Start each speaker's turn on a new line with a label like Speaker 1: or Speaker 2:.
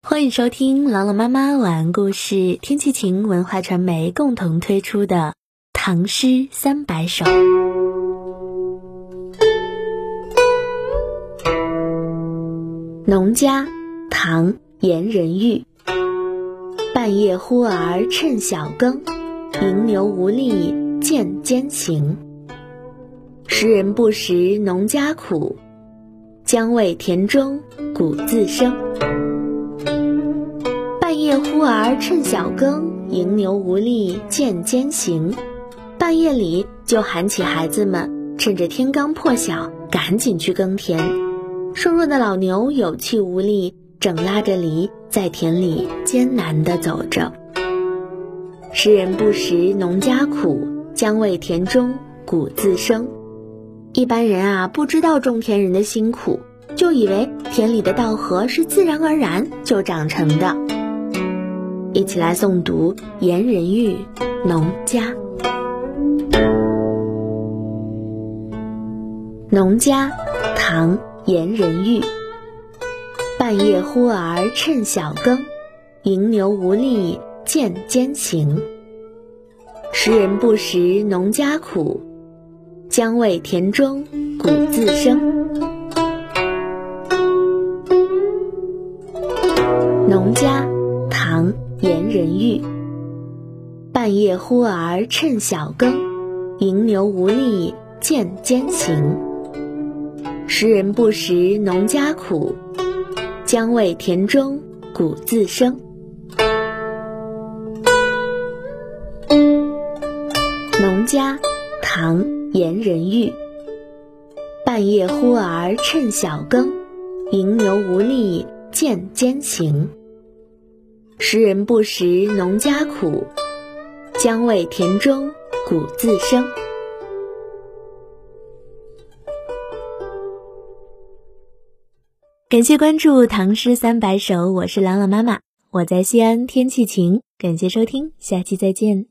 Speaker 1: 欢迎收听朗朗妈妈晚安故事，天气晴文化传媒共同推出的《唐诗三百首》。农家，唐·颜仁玉。半夜呼儿趁晓更，迎牛无力渐艰行。时人不识农家苦，将为田中谷自生。半夜忽而趁晓更，迎牛无力渐艰行。半夜里就喊起孩子们，趁着天刚破晓，赶紧去耕田。瘦弱的老牛有气无力，正拉着犁在田里艰难地走着。诗人不识农家苦，将为田中谷自生。一般人啊，不知道种田人的辛苦，就以为田里的稻禾是自然而然就长成的。一起来诵读颜仁玉《农家》。《农家》唐·颜仁玉。半夜呼儿趁晓更，迎牛无力渐艰行。时人不识农家苦，将为田中谷自生。《农家》。人欲。半夜忽儿趁晓更，迎牛无力渐艰行。时人不识农家苦，将为田中谷自生。农家，唐·颜仁玉。半夜忽儿趁晓更，迎牛无力渐艰行。时人不识农家苦，将为田中谷自生。感谢关注《唐诗三百首》，我是朗朗妈妈，我在西安，天气晴。感谢收听，下期再见。